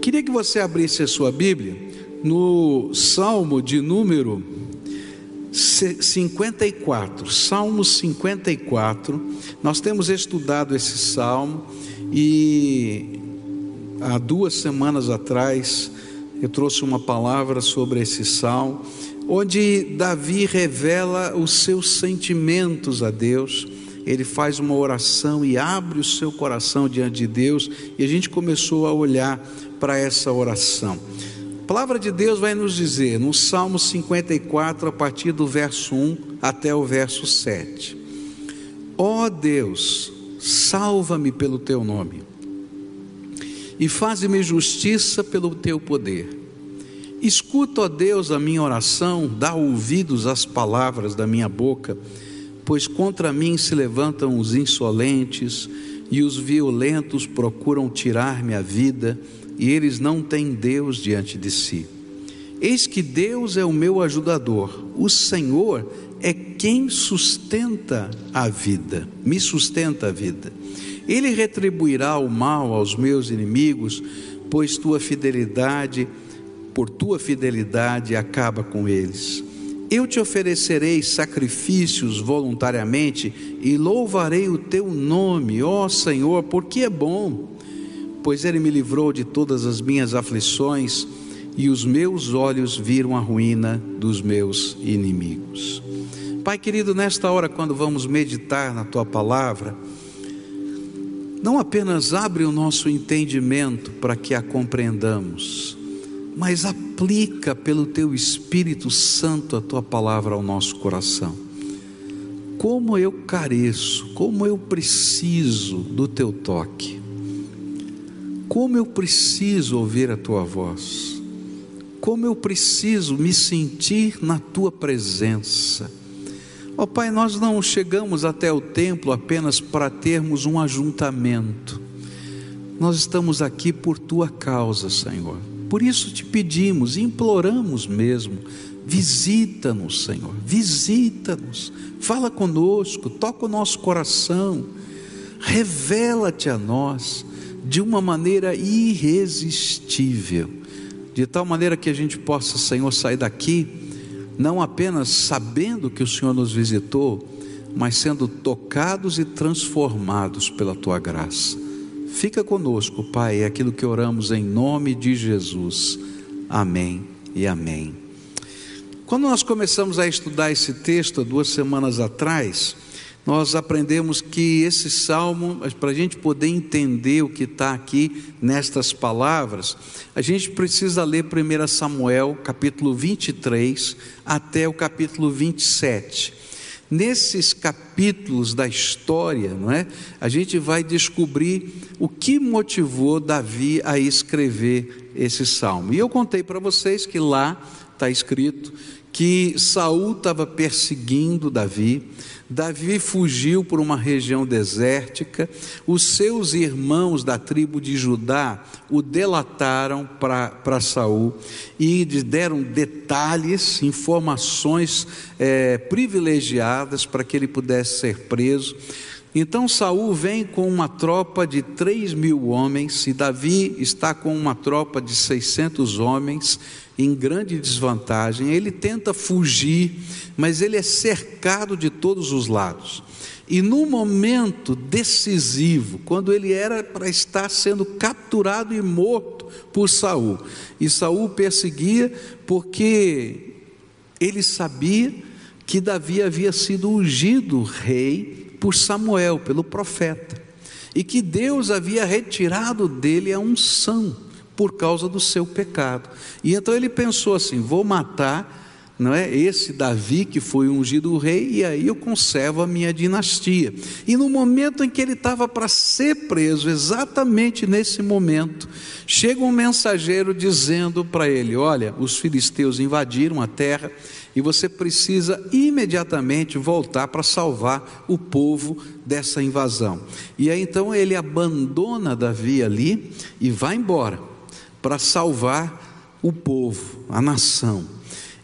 Queria que você abrisse a sua Bíblia no Salmo de número 54, Salmo 54. Nós temos estudado esse salmo e há duas semanas atrás eu trouxe uma palavra sobre esse salmo, onde Davi revela os seus sentimentos a Deus. Ele faz uma oração e abre o seu coração diante de Deus, e a gente começou a olhar para essa oração. A palavra de Deus vai nos dizer no Salmo 54, a partir do verso 1 até o verso 7. Ó oh Deus, salva-me pelo teu nome e faze-me justiça pelo teu poder. Escuta, ó Deus, a minha oração, dá ouvidos às palavras da minha boca, pois contra mim se levantam os insolentes e os violentos procuram tirar-me a vida e eles não têm Deus diante de si. Eis que Deus é o meu ajudador, o Senhor é quem sustenta a vida, me sustenta a vida. Ele retribuirá o mal aos meus inimigos, pois tua fidelidade, por tua fidelidade, acaba com eles. Eu te oferecerei sacrifícios voluntariamente e louvarei o teu nome, ó Senhor, porque é bom pois ele me livrou de todas as minhas aflições e os meus olhos viram a ruína dos meus inimigos. Pai querido, nesta hora, quando vamos meditar na tua palavra, não apenas abre o nosso entendimento para que a compreendamos, mas aplica pelo teu Espírito Santo a tua palavra ao nosso coração. Como eu careço, como eu preciso do teu toque. Como eu preciso ouvir a tua voz, como eu preciso me sentir na tua presença. Ó oh, Pai, nós não chegamos até o templo apenas para termos um ajuntamento, nós estamos aqui por tua causa, Senhor. Por isso te pedimos, imploramos mesmo, visita-nos, Senhor, visita-nos, fala conosco, toca o nosso coração, revela-te a nós de uma maneira irresistível, de tal maneira que a gente possa, Senhor, sair daqui, não apenas sabendo que o Senhor nos visitou, mas sendo tocados e transformados pela tua graça. Fica conosco, Pai, é aquilo que oramos em nome de Jesus. Amém e amém. Quando nós começamos a estudar esse texto duas semanas atrás, nós aprendemos que esse salmo, para a gente poder entender o que está aqui nestas palavras, a gente precisa ler 1 Samuel, capítulo 23, até o capítulo 27. Nesses capítulos da história, não é? A gente vai descobrir o que motivou Davi a escrever esse salmo. E eu contei para vocês que lá está escrito que Saul estava perseguindo Davi, Davi fugiu por uma região desértica, os seus irmãos da tribo de Judá o delataram para Saul e deram detalhes, informações é, privilegiadas para que ele pudesse ser preso. Então Saul vem com uma tropa de três mil homens e Davi está com uma tropa de 600 homens em grande desvantagem. Ele tenta fugir, mas ele é cercado de todos os lados. E no momento decisivo, quando ele era para estar sendo capturado e morto por Saul, e Saul perseguia porque ele sabia que Davi havia sido ungido rei por Samuel, pelo profeta, e que Deus havia retirado dele a unção por causa do seu pecado. E então ele pensou assim: vou matar não é esse Davi que foi ungido rei e aí eu conservo a minha dinastia. E no momento em que ele estava para ser preso, exatamente nesse momento, chega um mensageiro dizendo para ele: "Olha, os filisteus invadiram a terra e você precisa imediatamente voltar para salvar o povo dessa invasão". E aí então ele abandona Davi ali e vai embora para salvar o povo, a nação.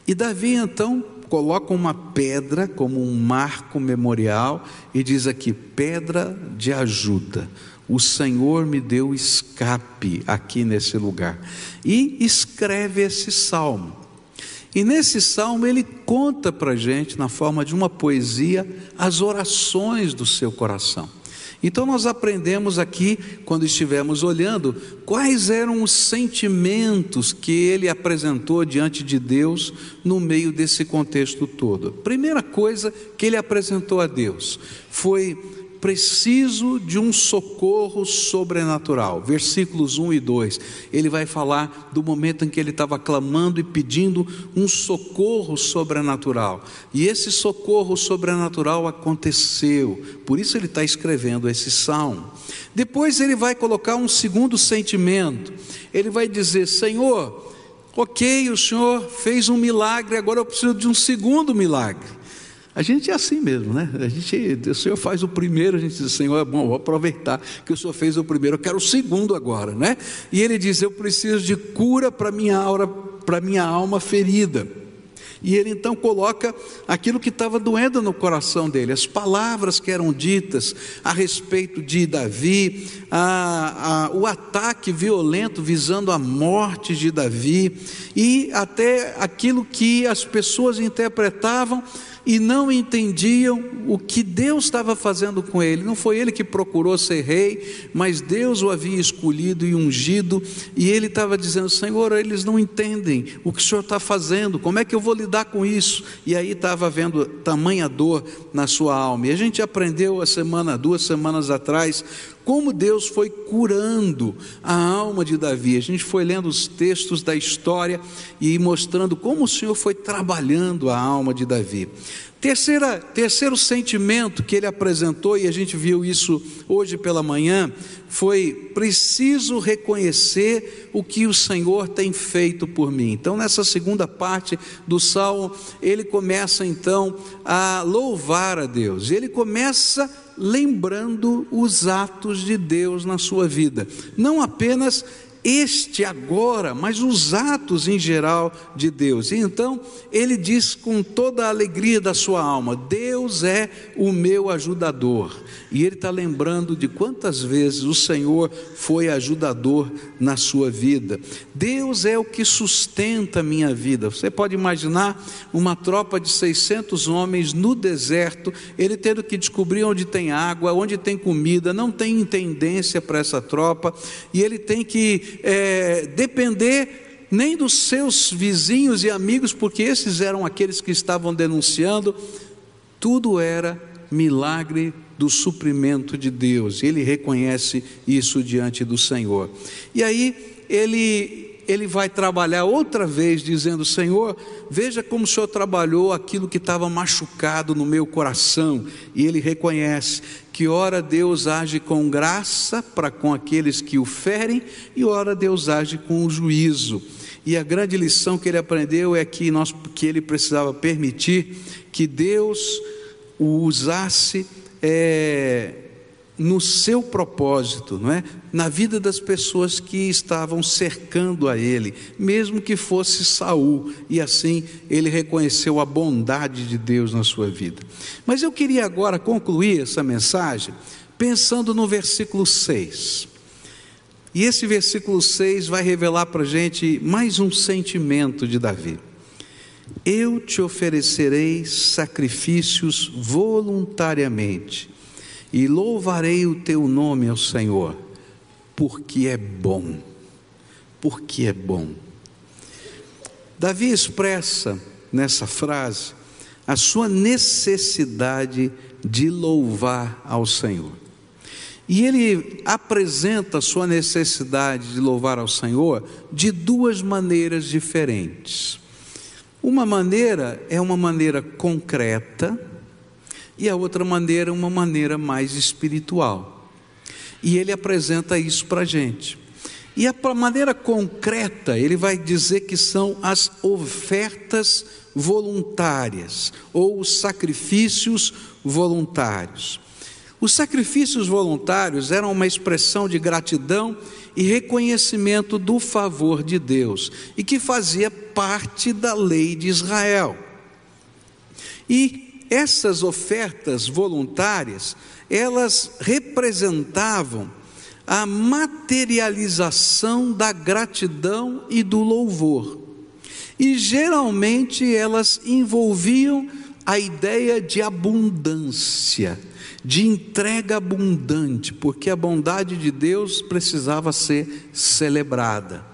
E Davi então coloca uma pedra como um marco memorial e diz aqui: pedra de ajuda. O Senhor me deu escape aqui nesse lugar. E escreve esse salmo. E nesse salmo ele conta para gente, na forma de uma poesia, as orações do seu coração. Então nós aprendemos aqui, quando estivemos olhando, quais eram os sentimentos que ele apresentou diante de Deus no meio desse contexto todo. Primeira coisa que ele apresentou a Deus foi preciso de um socorro sobrenatural. Versículos 1 e 2. Ele vai falar do momento em que ele estava clamando e pedindo um socorro sobrenatural. E esse socorro sobrenatural aconteceu. Por isso ele está escrevendo esse salmo. Depois ele vai colocar um segundo sentimento. Ele vai dizer: Senhor, ok, o Senhor fez um milagre, agora eu preciso de um segundo milagre. A gente é assim mesmo, né? A gente, o Senhor faz o primeiro, a gente diz, Senhor, é bom, vou aproveitar que o Senhor fez o primeiro, eu quero o segundo agora, né? E ele diz, eu preciso de cura para minha aura, para minha alma ferida. E ele então coloca aquilo que estava doendo no coração dele, as palavras que eram ditas a respeito de Davi, a, a, o ataque violento visando a morte de Davi, e até aquilo que as pessoas interpretavam e não entendiam o que Deus estava fazendo com ele. Não foi ele que procurou ser rei, mas Deus o havia escolhido e ungido, e ele estava dizendo: Senhor, eles não entendem o que o Senhor está fazendo, como é que eu vou lidar com isso? E aí estava vendo tamanha dor na sua alma. E a gente aprendeu a semana, duas semanas atrás, como Deus foi curando a alma de Davi. A gente foi lendo os textos da história e mostrando como o Senhor foi trabalhando a alma de Davi. Terceira, terceiro sentimento que ele apresentou, e a gente viu isso hoje pela manhã, foi preciso reconhecer o que o Senhor tem feito por mim. Então, nessa segunda parte do salmo, ele começa então a louvar a Deus. Ele começa lembrando os atos de Deus na sua vida, não apenas este agora, mas os atos em geral de Deus. E então ele diz com toda a alegria da sua alma: Deus é o meu ajudador. E ele está lembrando de quantas vezes o Senhor foi ajudador na sua vida. Deus é o que sustenta a minha vida. Você pode imaginar uma tropa de 600 homens no deserto, ele tendo que descobrir onde tem água, onde tem comida, não tem intendência para essa tropa, e ele tem que é, depender nem dos seus vizinhos e amigos, porque esses eram aqueles que estavam denunciando, tudo era milagre do suprimento de Deus. Ele reconhece isso diante do Senhor. E aí ele ele vai trabalhar outra vez dizendo: Senhor, veja como o Senhor trabalhou aquilo que estava machucado no meu coração. E ele reconhece que ora Deus age com graça para com aqueles que o ferem, e ora Deus age com juízo. E a grande lição que ele aprendeu é que, nós, que ele precisava permitir que Deus o usasse é, no seu propósito, não é? Na vida das pessoas que estavam cercando a ele, mesmo que fosse Saul, e assim ele reconheceu a bondade de Deus na sua vida. Mas eu queria agora concluir essa mensagem pensando no versículo 6. E esse versículo 6 vai revelar para a gente mais um sentimento de Davi. Eu te oferecerei sacrifícios voluntariamente e louvarei o teu nome ao Senhor, porque é bom, porque é bom. Davi expressa nessa frase a sua necessidade de louvar ao Senhor. E ele apresenta a sua necessidade de louvar ao Senhor de duas maneiras diferentes. Uma maneira é uma maneira concreta, e a outra maneira, uma maneira mais espiritual. E ele apresenta isso para a gente. E a maneira concreta, ele vai dizer que são as ofertas voluntárias ou os sacrifícios voluntários. Os sacrifícios voluntários eram uma expressão de gratidão e reconhecimento do favor de Deus e que fazia parte da lei de Israel. E essas ofertas voluntárias, elas representavam a materialização da gratidão e do louvor. E geralmente elas envolviam a ideia de abundância, de entrega abundante, porque a bondade de Deus precisava ser celebrada.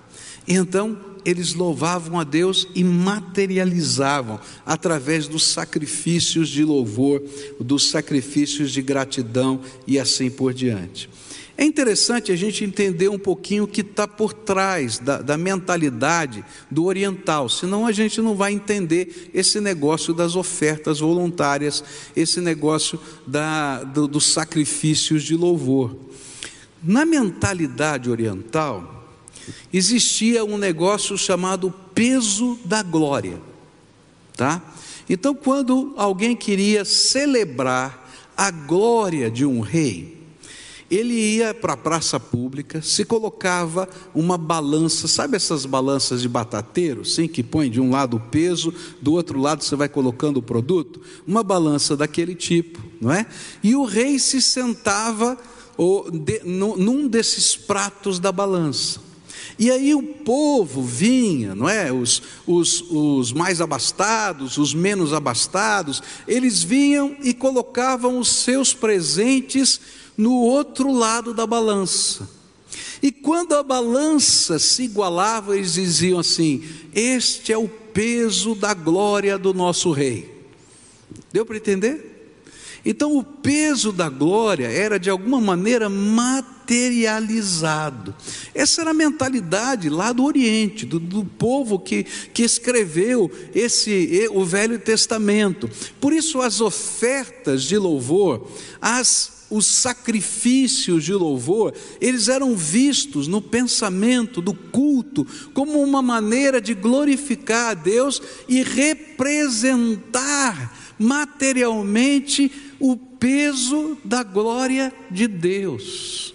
Então, eles louvavam a Deus e materializavam através dos sacrifícios de louvor, dos sacrifícios de gratidão e assim por diante. É interessante a gente entender um pouquinho o que está por trás da, da, mentalidade do oriental, senão a gente não vai entender esse negócio das ofertas voluntárias, esse negócio da, do, dos sacrifícios de louvor. Na mentalidade oriental, existia um negócio chamado peso da glória, tá? Então, quando alguém queria celebrar a glória de um rei, ele ia para a praça pública, se colocava uma balança, sabe essas balanças de batateiro, sim, que põe de um lado o peso, do outro lado você vai colocando o produto? Uma balança daquele tipo, não é? E o rei se sentava num desses pratos da balança. E aí o povo vinha, não é? Os, os, os mais abastados, os menos abastados, eles vinham e colocavam os seus presentes no outro lado da balança. E quando a balança se igualava, eles diziam assim: Este é o peso da glória do nosso rei. Deu para entender? Então, o peso da glória era de alguma maneira materializado. Essa era a mentalidade lá do Oriente, do, do povo que, que escreveu esse, o Velho Testamento. Por isso, as ofertas de louvor, as os sacrifícios de louvor, eles eram vistos no pensamento do culto como uma maneira de glorificar a Deus e representar materialmente o peso da glória de Deus.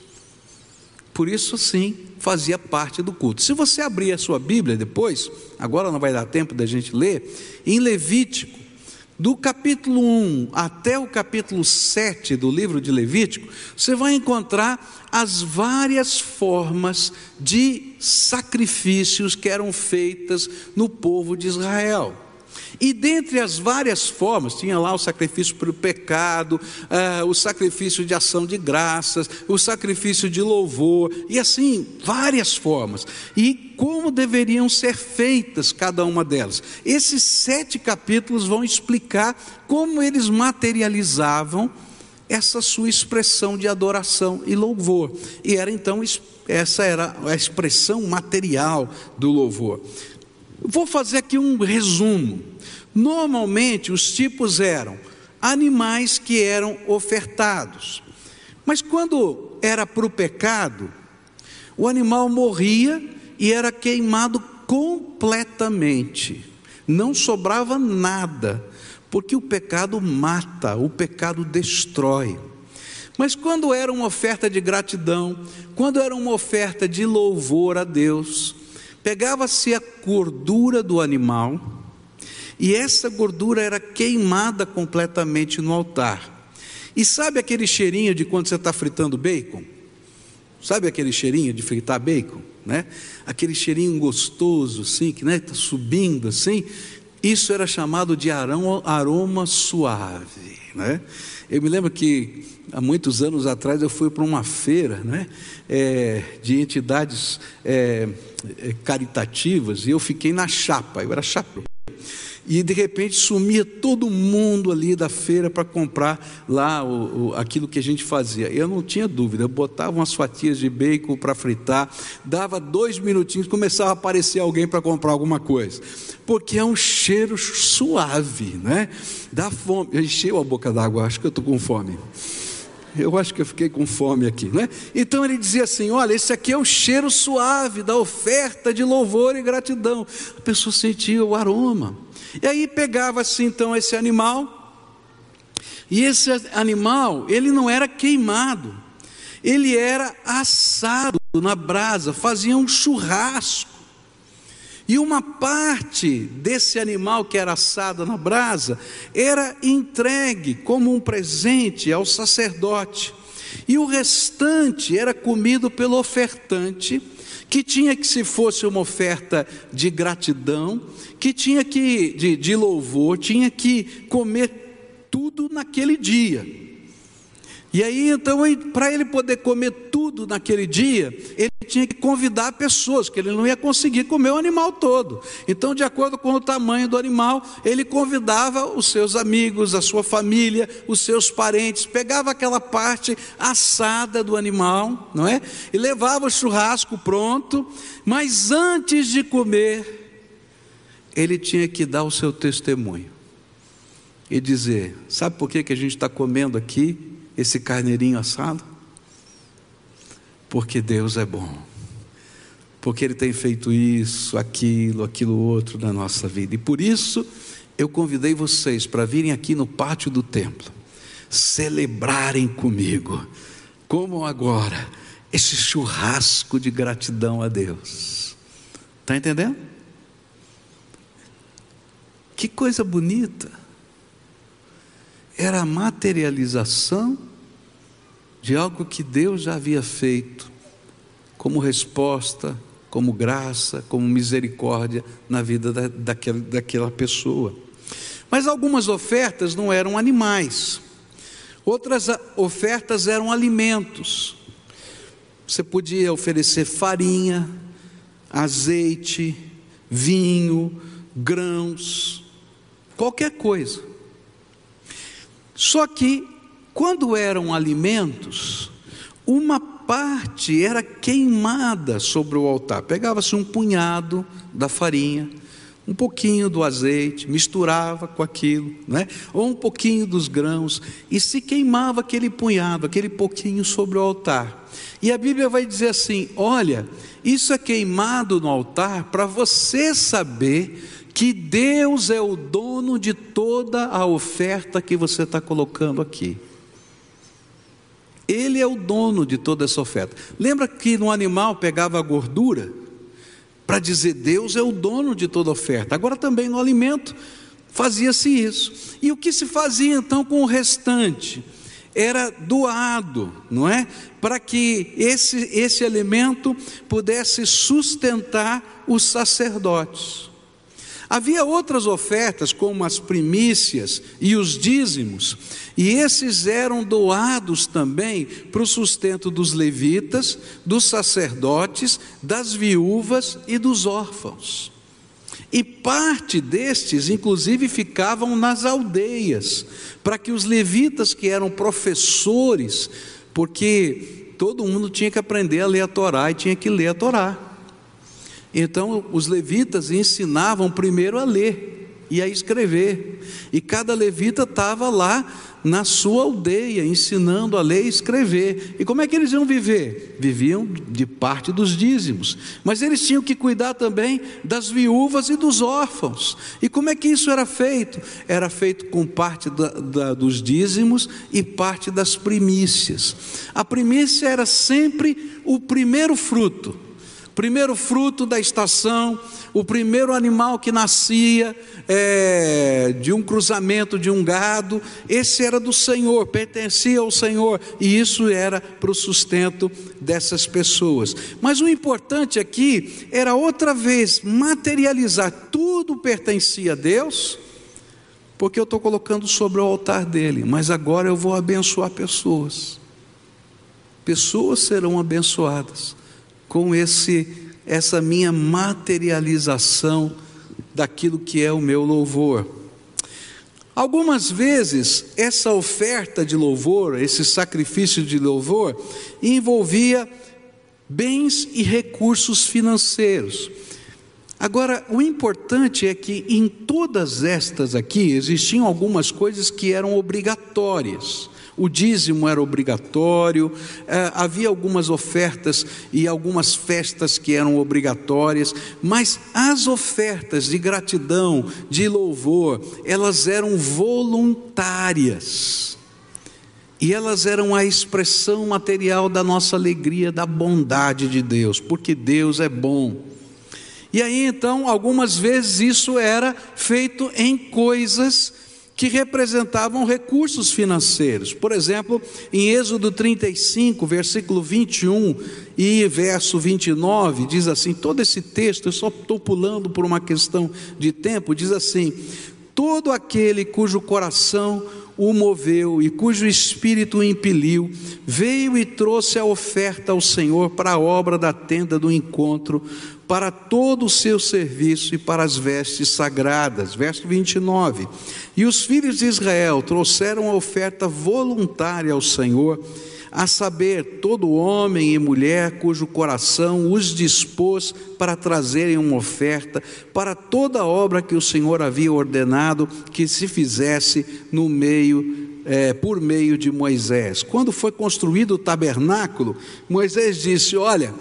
Por isso, sim, fazia parte do culto. Se você abrir a sua Bíblia depois, agora não vai dar tempo da gente ler, em Levítico, do capítulo 1 até o capítulo 7 do livro de Levítico, você vai encontrar as várias formas de sacrifícios que eram feitas no povo de Israel. E dentre as várias formas, tinha lá o sacrifício pelo pecado, uh, o sacrifício de ação de graças, o sacrifício de louvor, e assim, várias formas. E como deveriam ser feitas cada uma delas. Esses sete capítulos vão explicar como eles materializavam essa sua expressão de adoração e louvor. E era então, essa era a expressão material do louvor. Vou fazer aqui um resumo. Normalmente os tipos eram animais que eram ofertados. Mas quando era para o pecado, o animal morria e era queimado completamente. Não sobrava nada, porque o pecado mata, o pecado destrói. Mas quando era uma oferta de gratidão, quando era uma oferta de louvor a Deus, pegava-se a gordura do animal e essa gordura era queimada completamente no altar. E sabe aquele cheirinho de quando você está fritando bacon? Sabe aquele cheirinho de fritar bacon? Né? Aquele cheirinho gostoso, assim, que está né, tá subindo assim. Isso era chamado de aroma suave. Né? Eu me lembro que há muitos anos atrás eu fui para uma feira né, é, de entidades é caritativas e eu fiquei na chapa, eu era chapa. E de repente sumia todo mundo ali da feira para comprar lá o, o, aquilo que a gente fazia. Eu não tinha dúvida, eu botava umas fatias de bacon para fritar, dava dois minutinhos, começava a aparecer alguém para comprar alguma coisa. Porque é um cheiro suave, né? Dá fome. Encheu a boca d'água, acho que eu estou com fome. Eu acho que eu fiquei com fome aqui, né? Então ele dizia assim: olha, esse aqui é o cheiro suave da oferta de louvor e gratidão. A pessoa sentia o aroma. E aí pegava-se então esse animal, e esse animal, ele não era queimado, ele era assado na brasa, fazia um churrasco. E uma parte desse animal que era assado na brasa era entregue como um presente ao sacerdote. e o restante era comido pelo ofertante, que tinha que, se fosse uma oferta de gratidão, que tinha que, de, de louvor, tinha que comer tudo naquele dia. E aí, então, para ele poder comer tudo naquele dia, ele tinha que convidar pessoas, que ele não ia conseguir comer o animal todo. Então, de acordo com o tamanho do animal, ele convidava os seus amigos, a sua família, os seus parentes, pegava aquela parte assada do animal, não é? E levava o churrasco pronto, mas antes de comer, ele tinha que dar o seu testemunho e dizer: sabe por que, que a gente está comendo aqui? Esse carneirinho assado? Porque Deus é bom. Porque Ele tem feito isso, aquilo, aquilo outro na nossa vida. E por isso eu convidei vocês para virem aqui no pátio do templo, celebrarem comigo, como agora, esse churrasco de gratidão a Deus. Está entendendo? Que coisa bonita era a materialização de algo que Deus já havia feito, como resposta, como graça, como misericórdia na vida da, daquela, daquela pessoa. Mas algumas ofertas não eram animais, outras ofertas eram alimentos. Você podia oferecer farinha, azeite, vinho, grãos, qualquer coisa. Só que, quando eram alimentos, uma parte era queimada sobre o altar. Pegava-se um punhado da farinha, um pouquinho do azeite, misturava com aquilo, né? ou um pouquinho dos grãos, e se queimava aquele punhado, aquele pouquinho sobre o altar. E a Bíblia vai dizer assim: olha, isso é queimado no altar para você saber que Deus é o dono de toda a oferta que você está colocando aqui. Ele é o dono de toda essa oferta. Lembra que no animal pegava a gordura? Para dizer Deus é o dono de toda oferta. Agora também no alimento fazia-se isso. E o que se fazia então com o restante? Era doado, não é? Para que esse, esse alimento pudesse sustentar os sacerdotes. Havia outras ofertas, como as primícias e os dízimos, e esses eram doados também para o sustento dos levitas, dos sacerdotes, das viúvas e dos órfãos. E parte destes, inclusive, ficavam nas aldeias, para que os levitas, que eram professores, porque todo mundo tinha que aprender a ler a Torá e tinha que ler a Torá. Então, os levitas ensinavam primeiro a ler e a escrever, e cada levita estava lá na sua aldeia, ensinando a ler e escrever. E como é que eles iam viver? Viviam de parte dos dízimos, mas eles tinham que cuidar também das viúvas e dos órfãos. E como é que isso era feito? Era feito com parte da, da, dos dízimos e parte das primícias. A primícia era sempre o primeiro fruto primeiro fruto da estação, o primeiro animal que nascia é, de um cruzamento de um gado, esse era do Senhor, pertencia ao Senhor, e isso era para o sustento dessas pessoas. Mas o importante aqui era outra vez materializar, tudo pertencia a Deus, porque eu estou colocando sobre o altar dele, mas agora eu vou abençoar pessoas. Pessoas serão abençoadas com esse essa minha materialização daquilo que é o meu louvor. Algumas vezes essa oferta de louvor, esse sacrifício de louvor, envolvia bens e recursos financeiros. Agora, o importante é que em todas estas aqui existiam algumas coisas que eram obrigatórias o dízimo era obrigatório, eh, havia algumas ofertas e algumas festas que eram obrigatórias, mas as ofertas de gratidão, de louvor, elas eram voluntárias. E elas eram a expressão material da nossa alegria, da bondade de Deus, porque Deus é bom. E aí então, algumas vezes isso era feito em coisas que representavam recursos financeiros. Por exemplo, em Êxodo 35, versículo 21 e verso 29, diz assim: todo esse texto, eu só estou pulando por uma questão de tempo, diz assim: todo aquele cujo coração o moveu e cujo espírito o impeliu, veio e trouxe a oferta ao Senhor para a obra da tenda do encontro, para todo o seu serviço e para as vestes sagradas. Verso 29. E os filhos de Israel trouxeram a oferta voluntária ao Senhor a saber, todo homem e mulher cujo coração os dispôs para trazerem uma oferta para toda a obra que o Senhor havia ordenado que se fizesse no meio é, por meio de Moisés. Quando foi construído o tabernáculo, Moisés disse: Olha,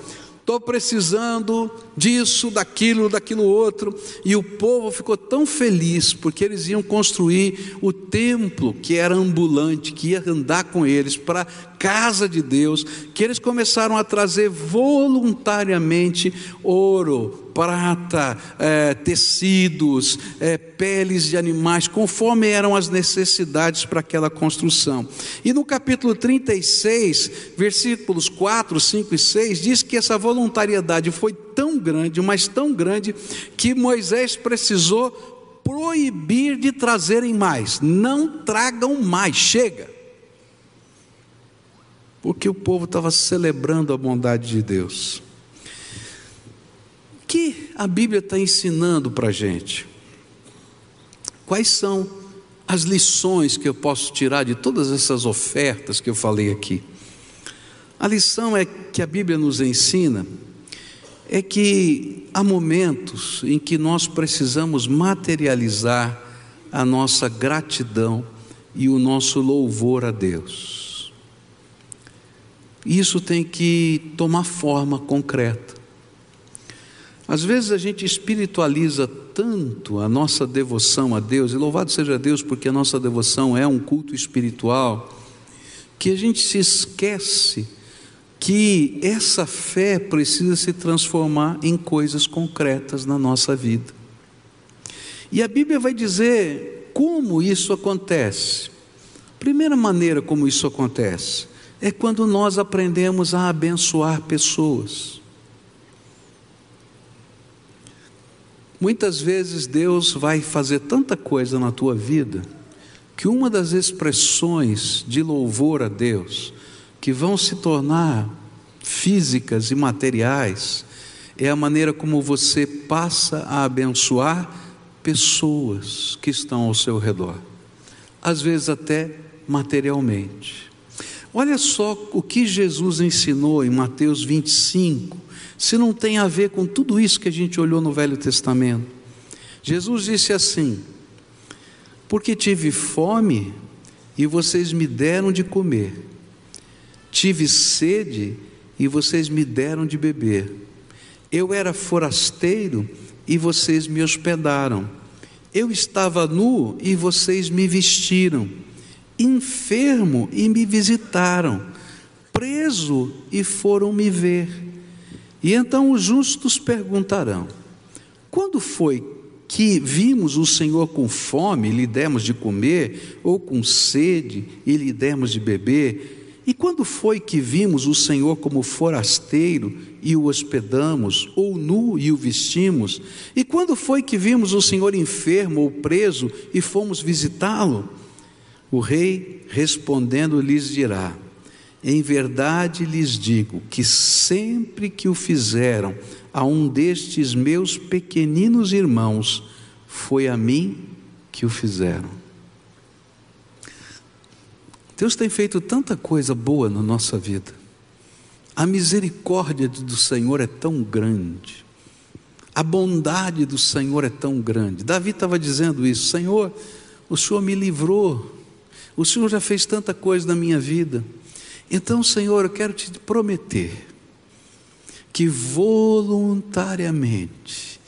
estou precisando disso, daquilo, daquilo outro. E o povo ficou tão feliz porque eles iam construir o templo que era ambulante, que ia andar com eles para casa de Deus, que eles começaram a trazer voluntariamente ouro, prata, é, tecidos, é, peles de animais, conforme eram as necessidades para aquela construção. E no capítulo 36, versículos 4, 5 e 6, diz que essa voluntariedade foi tão grande, mas tão grande, que Moisés precisou proibir de trazerem mais. Não tragam mais, chega. Porque o povo estava celebrando a bondade de Deus que a Bíblia está ensinando para a gente? Quais são as lições que eu posso tirar de todas essas ofertas que eu falei aqui? A lição é que a Bíblia nos ensina é que há momentos em que nós precisamos materializar a nossa gratidão e o nosso louvor a Deus. Isso tem que tomar forma concreta. Às vezes a gente espiritualiza tanto a nossa devoção a Deus, e louvado seja Deus porque a nossa devoção é um culto espiritual, que a gente se esquece que essa fé precisa se transformar em coisas concretas na nossa vida. E a Bíblia vai dizer como isso acontece. Primeira maneira como isso acontece é quando nós aprendemos a abençoar pessoas. Muitas vezes Deus vai fazer tanta coisa na tua vida que uma das expressões de louvor a Deus que vão se tornar físicas e materiais é a maneira como você passa a abençoar pessoas que estão ao seu redor, às vezes até materialmente. Olha só o que Jesus ensinou em Mateus 25, se não tem a ver com tudo isso que a gente olhou no Velho Testamento. Jesus disse assim: Porque tive fome e vocês me deram de comer, tive sede e vocês me deram de beber, eu era forasteiro e vocês me hospedaram, eu estava nu e vocês me vestiram, enfermo e me visitaram, preso e foram me ver. E então os justos perguntarão: quando foi que vimos o Senhor com fome e lhe demos de comer, ou com sede e lhe demos de beber? E quando foi que vimos o Senhor como forasteiro e o hospedamos, ou nu e o vestimos? E quando foi que vimos o Senhor enfermo ou preso e fomos visitá-lo? O rei respondendo lhes dirá: em verdade lhes digo que sempre que o fizeram a um destes meus pequeninos irmãos, foi a mim que o fizeram. Deus tem feito tanta coisa boa na nossa vida. A misericórdia do Senhor é tão grande. A bondade do Senhor é tão grande. Davi estava dizendo isso: Senhor, o Senhor me livrou. O Senhor já fez tanta coisa na minha vida. Então, Senhor, eu quero te prometer que voluntariamente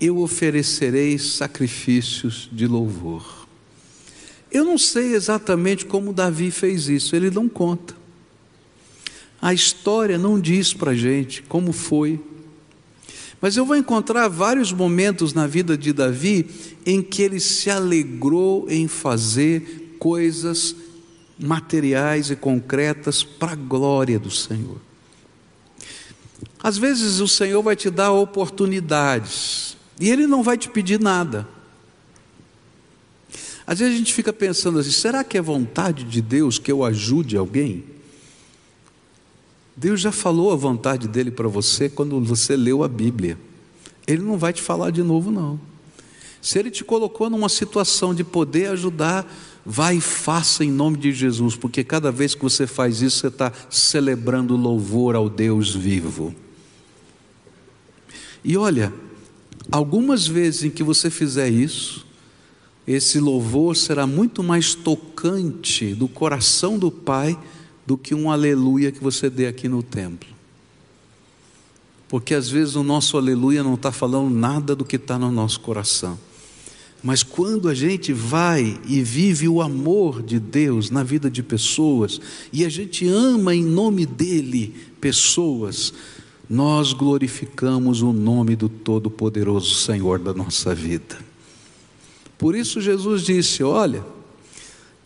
eu oferecerei sacrifícios de louvor. Eu não sei exatamente como Davi fez isso, ele não conta. A história não diz para a gente como foi, Mas eu vou encontrar vários momentos na vida de Davi em que ele se alegrou em fazer coisas materiais e concretas para a glória do Senhor. Às vezes o Senhor vai te dar oportunidades e Ele não vai te pedir nada. Às vezes a gente fica pensando assim: será que é vontade de Deus que eu ajude alguém? Deus já falou a vontade dele para você quando você leu a Bíblia. Ele não vai te falar de novo, não. Se ele te colocou numa situação de poder ajudar, vai e faça em nome de Jesus, porque cada vez que você faz isso, você está celebrando louvor ao Deus vivo. E olha, algumas vezes em que você fizer isso, esse louvor será muito mais tocante do coração do Pai do que um aleluia que você dê aqui no templo. Porque às vezes o nosso aleluia não está falando nada do que está no nosso coração. Mas quando a gente vai e vive o amor de Deus na vida de pessoas, e a gente ama em nome dEle pessoas, nós glorificamos o nome do Todo-Poderoso Senhor da nossa vida. Por isso Jesus disse: Olha,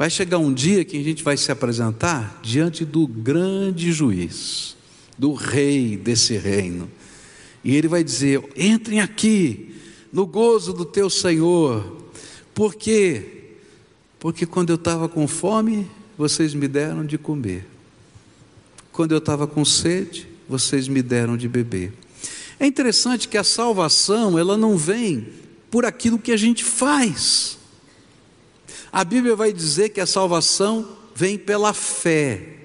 Vai chegar um dia que a gente vai se apresentar diante do grande juiz, do rei desse reino. E ele vai dizer: entrem aqui, no gozo do teu Senhor. Por quê? Porque quando eu estava com fome, vocês me deram de comer. Quando eu estava com sede, vocês me deram de beber. É interessante que a salvação, ela não vem por aquilo que a gente faz. A Bíblia vai dizer que a salvação vem pela fé.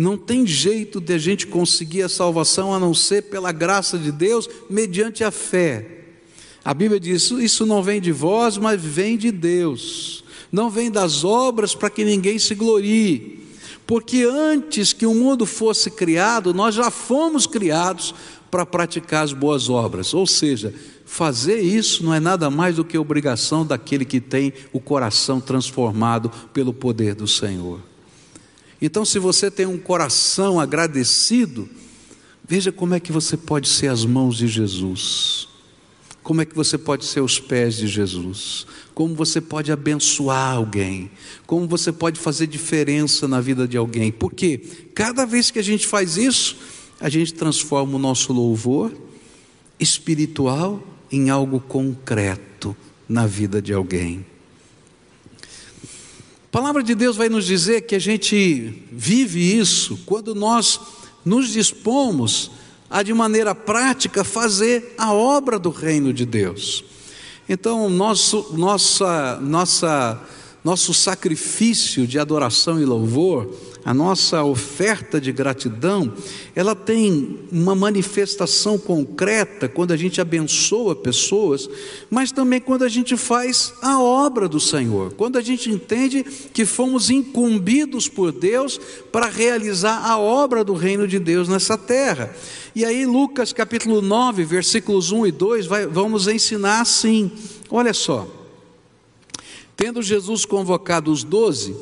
Não tem jeito de a gente conseguir a salvação a não ser pela graça de Deus, mediante a fé. A Bíblia diz: Isso não vem de vós, mas vem de Deus. Não vem das obras para que ninguém se glorie. Porque antes que o mundo fosse criado, nós já fomos criados para praticar as boas obras. Ou seja, Fazer isso não é nada mais do que obrigação daquele que tem o coração transformado pelo poder do Senhor. Então, se você tem um coração agradecido, veja como é que você pode ser as mãos de Jesus, como é que você pode ser os pés de Jesus, como você pode abençoar alguém, como você pode fazer diferença na vida de alguém, porque cada vez que a gente faz isso, a gente transforma o nosso louvor espiritual em algo concreto na vida de alguém. A palavra de Deus vai nos dizer que a gente vive isso quando nós nos dispomos a, de maneira prática, fazer a obra do reino de Deus. Então, nosso, nossa, nossa, nosso sacrifício de adoração e louvor a nossa oferta de gratidão, ela tem uma manifestação concreta quando a gente abençoa pessoas, mas também quando a gente faz a obra do Senhor, quando a gente entende que fomos incumbidos por Deus para realizar a obra do reino de Deus nessa terra. E aí, Lucas capítulo 9, versículos 1 e 2, vai, vamos ensinar assim: olha só. Tendo Jesus convocado os doze,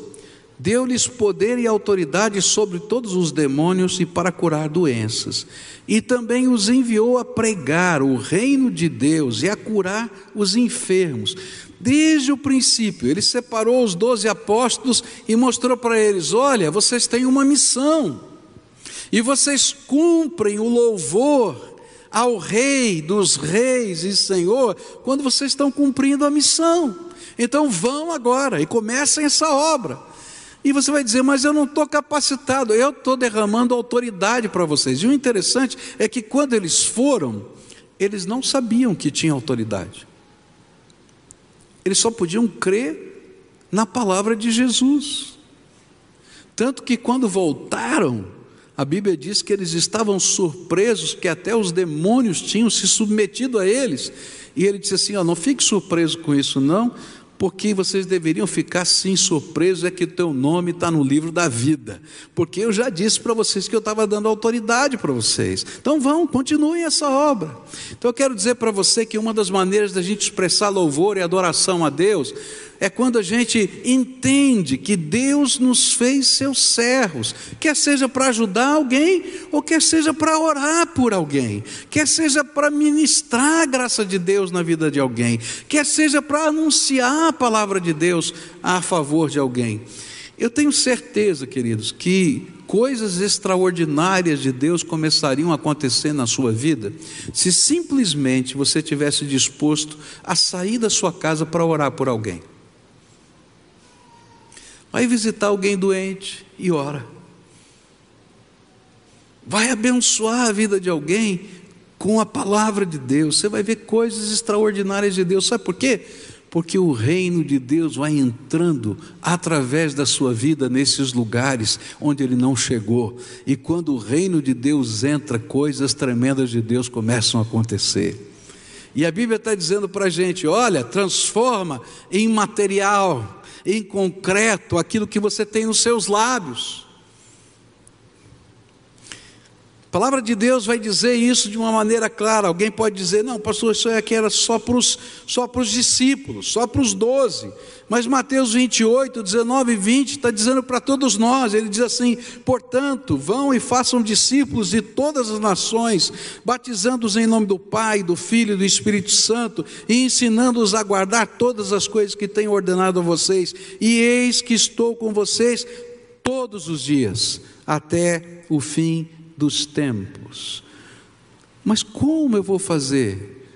Deu-lhes poder e autoridade sobre todos os demônios e para curar doenças. E também os enviou a pregar o reino de Deus e a curar os enfermos. Desde o princípio, ele separou os doze apóstolos e mostrou para eles: olha, vocês têm uma missão, e vocês cumprem o louvor ao Rei dos Reis e Senhor quando vocês estão cumprindo a missão. Então vão agora e comecem essa obra. E você vai dizer, mas eu não estou capacitado, eu estou derramando autoridade para vocês. E o interessante é que quando eles foram, eles não sabiam que tinham autoridade. Eles só podiam crer na palavra de Jesus. Tanto que quando voltaram, a Bíblia diz que eles estavam surpresos, que até os demônios tinham se submetido a eles. E ele disse assim: ó, não fique surpreso com isso, não, porque vocês deveriam ficar sim surpresos é que o teu nome está no livro da vida, porque eu já disse para vocês que eu estava dando autoridade para vocês. Então vão, continuem essa obra. Então eu quero dizer para você que uma das maneiras da gente expressar louvor e adoração a Deus é quando a gente entende que Deus nos fez seus servos, quer seja para ajudar alguém, ou quer seja para orar por alguém, quer seja para ministrar a graça de Deus na vida de alguém, quer seja para anunciar a palavra de Deus a favor de alguém. Eu tenho certeza, queridos, que coisas extraordinárias de Deus começariam a acontecer na sua vida se simplesmente você tivesse disposto a sair da sua casa para orar por alguém. Vai visitar alguém doente e ora. Vai abençoar a vida de alguém com a palavra de Deus. Você vai ver coisas extraordinárias de Deus. Sabe por quê? Porque o reino de Deus vai entrando através da sua vida nesses lugares onde ele não chegou. E quando o reino de Deus entra, coisas tremendas de Deus começam a acontecer. E a Bíblia está dizendo para a gente: olha, transforma em material em concreto aquilo que você tem nos seus lábios. A palavra de Deus vai dizer isso de uma maneira clara. Alguém pode dizer, não, pastor, isso aqui era só para os só discípulos, só para os doze. Mas Mateus 28, 19 e 20 está dizendo para todos nós. Ele diz assim: portanto, vão e façam discípulos de todas as nações, batizando-os em nome do Pai, do Filho e do Espírito Santo, e ensinando-os a guardar todas as coisas que tenho ordenado a vocês. E eis que estou com vocês todos os dias, até o fim dos tempos. Mas como eu vou fazer?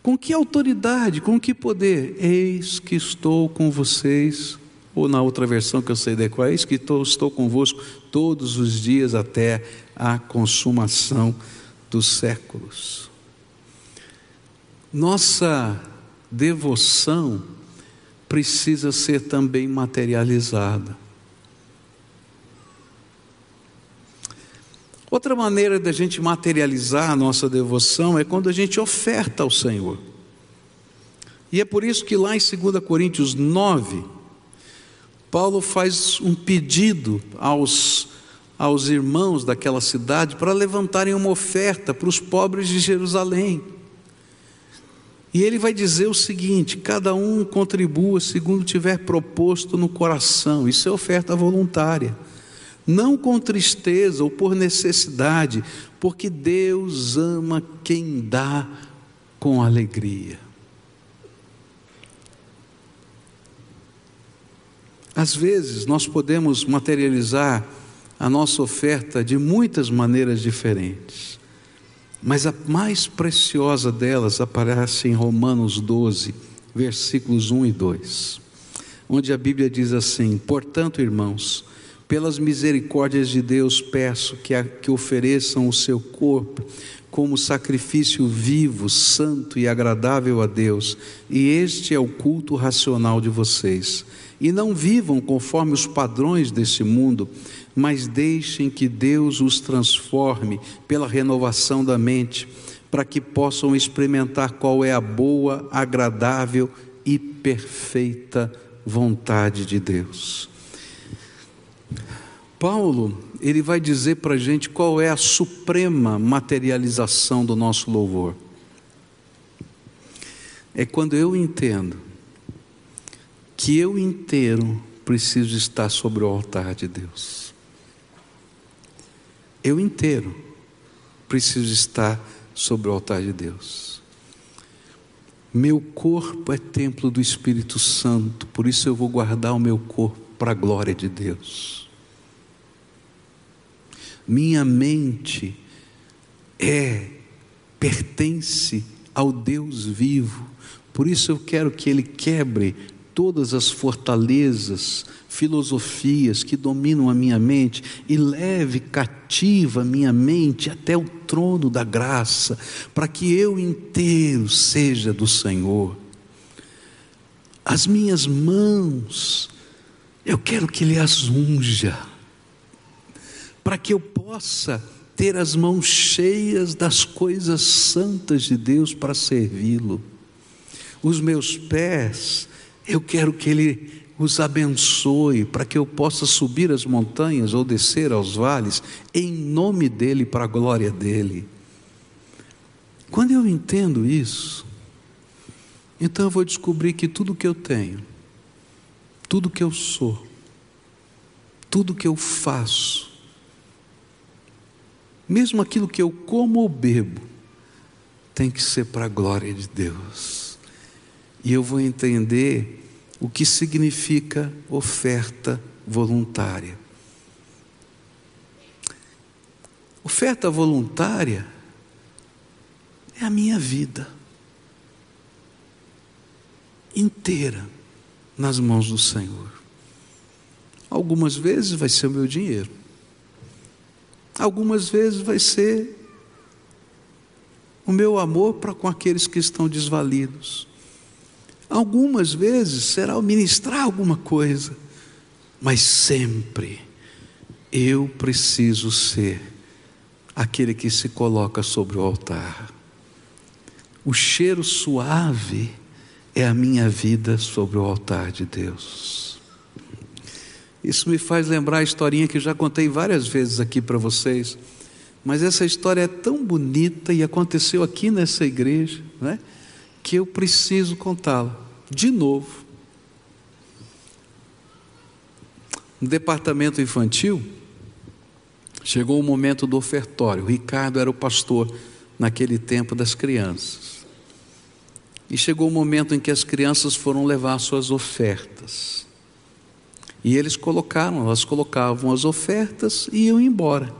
Com que autoridade, com que poder? Eis que estou com vocês, ou na outra versão que eu sei decorar, eis que estou, estou convosco todos os dias até a consumação dos séculos. Nossa devoção precisa ser também materializada. Outra maneira da gente materializar a nossa devoção é quando a gente oferta ao Senhor. E é por isso que lá em 2 Coríntios 9, Paulo faz um pedido aos, aos irmãos daquela cidade para levantarem uma oferta para os pobres de Jerusalém. E ele vai dizer o seguinte: cada um contribua segundo tiver proposto no coração, isso é oferta voluntária não com tristeza ou por necessidade, porque Deus ama quem dá com alegria. Às vezes nós podemos materializar a nossa oferta de muitas maneiras diferentes, mas a mais preciosa delas aparece em Romanos 12, versículos 1 e 2, onde a Bíblia diz assim: Portanto, irmãos, pelas misericórdias de Deus, peço que, a, que ofereçam o seu corpo como sacrifício vivo, santo e agradável a Deus, e este é o culto racional de vocês. E não vivam conforme os padrões desse mundo, mas deixem que Deus os transforme pela renovação da mente, para que possam experimentar qual é a boa, agradável e perfeita vontade de Deus. Paulo, ele vai dizer para a gente qual é a suprema materialização do nosso louvor. É quando eu entendo que eu inteiro preciso estar sobre o altar de Deus. Eu inteiro preciso estar sobre o altar de Deus. Meu corpo é templo do Espírito Santo, por isso eu vou guardar o meu corpo para a glória de Deus minha mente é, pertence ao Deus vivo. Por isso eu quero que Ele quebre todas as fortalezas, filosofias que dominam a minha mente e leve cativa a minha mente até o trono da graça, para que eu inteiro seja do Senhor. As minhas mãos, eu quero que Ele as unja para que eu possa ter as mãos cheias das coisas santas de Deus para servi-lo. Os meus pés, eu quero que Ele os abençoe, para que eu possa subir as montanhas ou descer aos vales, em nome dEle, para a glória dEle. Quando eu entendo isso, então eu vou descobrir que tudo que eu tenho tudo que eu sou, tudo que eu faço, mesmo aquilo que eu como ou bebo, tem que ser para a glória de Deus. E eu vou entender o que significa oferta voluntária. Oferta voluntária é a minha vida inteira nas mãos do Senhor. Algumas vezes vai ser o meu dinheiro, algumas vezes vai ser o meu amor para com aqueles que estão desvalidos. Algumas vezes será ministrar alguma coisa, mas sempre eu preciso ser aquele que se coloca sobre o altar. O cheiro suave é a minha vida sobre o altar de Deus. Isso me faz lembrar a historinha que já contei várias vezes aqui para vocês, mas essa história é tão bonita e aconteceu aqui nessa igreja, né, que eu preciso contá-la de novo. No departamento infantil, chegou o momento do ofertório. O Ricardo era o pastor naquele tempo das crianças. E chegou o momento em que as crianças foram levar suas ofertas. E eles colocaram, elas colocavam as ofertas e iam embora.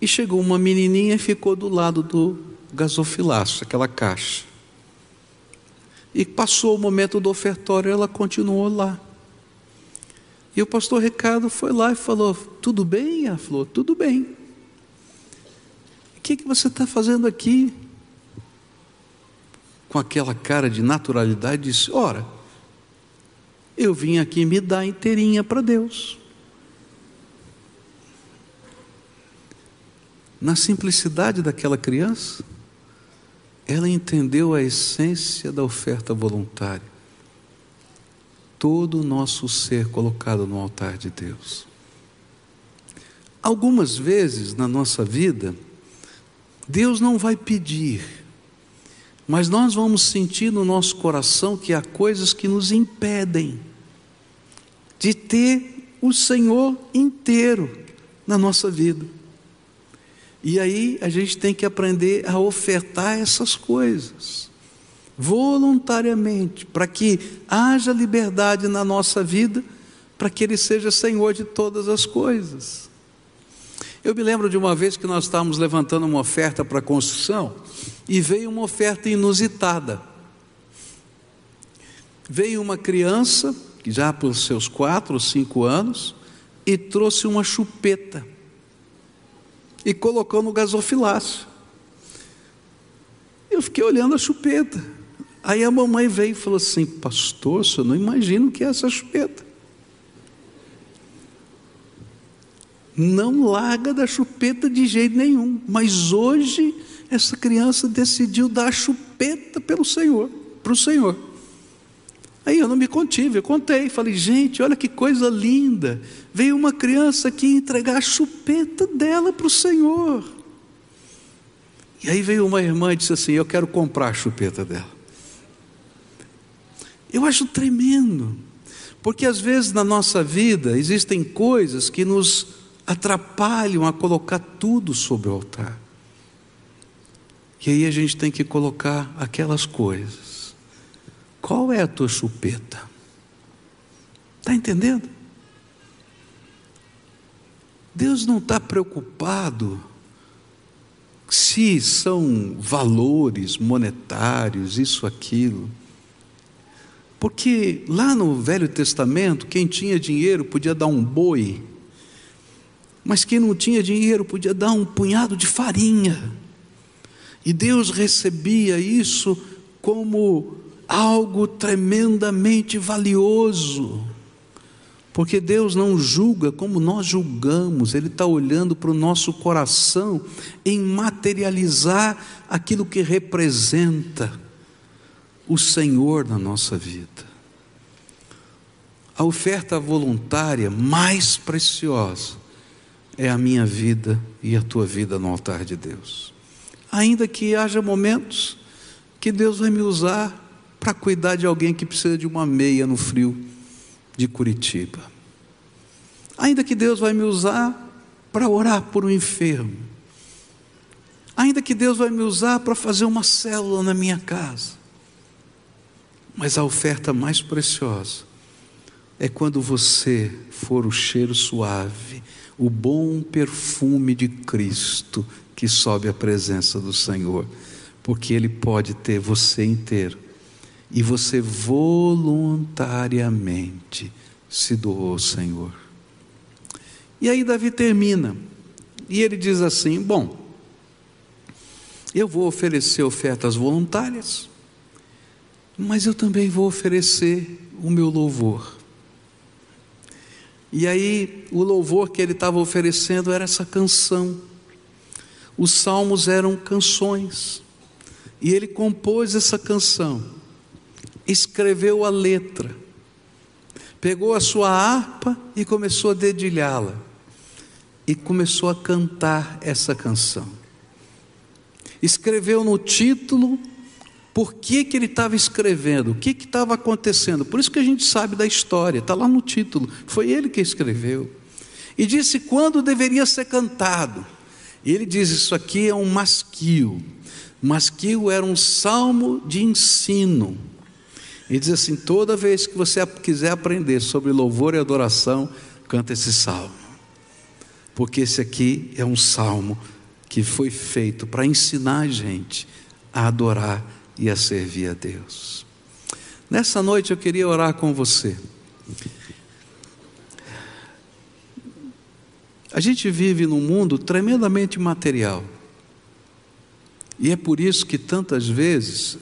E chegou uma menininha e ficou do lado do gasofilaço, aquela caixa. E passou o momento do ofertório, ela continuou lá. E o pastor Ricardo foi lá e falou: Tudo bem? Ela falou: Tudo bem. O que, que você está fazendo aqui? com aquela cara de naturalidade, disse: Ora, eu vim aqui me dar inteirinha para Deus. Na simplicidade daquela criança, ela entendeu a essência da oferta voluntária. Todo o nosso ser colocado no altar de Deus. Algumas vezes na nossa vida, Deus não vai pedir mas nós vamos sentir no nosso coração que há coisas que nos impedem de ter o Senhor inteiro na nossa vida. E aí a gente tem que aprender a ofertar essas coisas voluntariamente, para que haja liberdade na nossa vida, para que Ele seja Senhor de todas as coisas. Eu me lembro de uma vez que nós estávamos levantando uma oferta para construção e veio uma oferta inusitada. Veio uma criança, já por seus quatro ou cinco anos, e trouxe uma chupeta e colocou no gasofilácio. Eu fiquei olhando a chupeta. Aí a mamãe veio e falou assim: Pastor, eu não imagino o que é essa chupeta. Não larga da chupeta de jeito nenhum, mas hoje essa criança decidiu dar a chupeta pelo Senhor, para o Senhor. Aí eu não me contive, eu contei, falei, gente, olha que coisa linda. Veio uma criança aqui entregar a chupeta dela para o Senhor. E aí veio uma irmã e disse assim: Eu quero comprar a chupeta dela. Eu acho tremendo, porque às vezes na nossa vida existem coisas que nos atrapalham a colocar tudo sobre o altar. E aí a gente tem que colocar aquelas coisas. Qual é a tua chupeta? Está entendendo? Deus não está preocupado se são valores monetários, isso, aquilo. Porque lá no Velho Testamento, quem tinha dinheiro podia dar um boi, mas quem não tinha dinheiro podia dar um punhado de farinha. E Deus recebia isso como algo tremendamente valioso. Porque Deus não julga como nós julgamos, Ele está olhando para o nosso coração em materializar aquilo que representa o Senhor na nossa vida. A oferta voluntária mais preciosa é a minha vida e a tua vida no altar de Deus ainda que haja momentos que Deus vai me usar para cuidar de alguém que precisa de uma meia no frio. de Curitiba. Ainda que Deus vai me usar para orar por um enfermo. Ainda que Deus vai me usar para fazer uma célula na minha casa. Mas a oferta mais preciosa é quando você for o cheiro suave, o bom perfume de Cristo que sobe à presença do Senhor, porque Ele pode ter você inteiro e você voluntariamente se doou ao Senhor. E aí Davi termina, e ele diz assim: Bom, eu vou oferecer ofertas voluntárias, mas eu também vou oferecer o meu louvor. E aí, o louvor que ele estava oferecendo era essa canção. Os salmos eram canções. E ele compôs essa canção, escreveu a letra, pegou a sua harpa e começou a dedilhá-la. E começou a cantar essa canção. Escreveu no título por que, que ele estava escrevendo, o que estava acontecendo. Por isso que a gente sabe da história, está lá no título. Foi ele que escreveu. E disse quando deveria ser cantado. E ele diz: Isso aqui é um masquio. Masquio era um salmo de ensino. E diz assim: toda vez que você quiser aprender sobre louvor e adoração, canta esse salmo. Porque esse aqui é um salmo que foi feito para ensinar a gente a adorar e a servir a Deus. Nessa noite eu queria orar com você. A gente vive num mundo tremendamente material. E é por isso que tantas vezes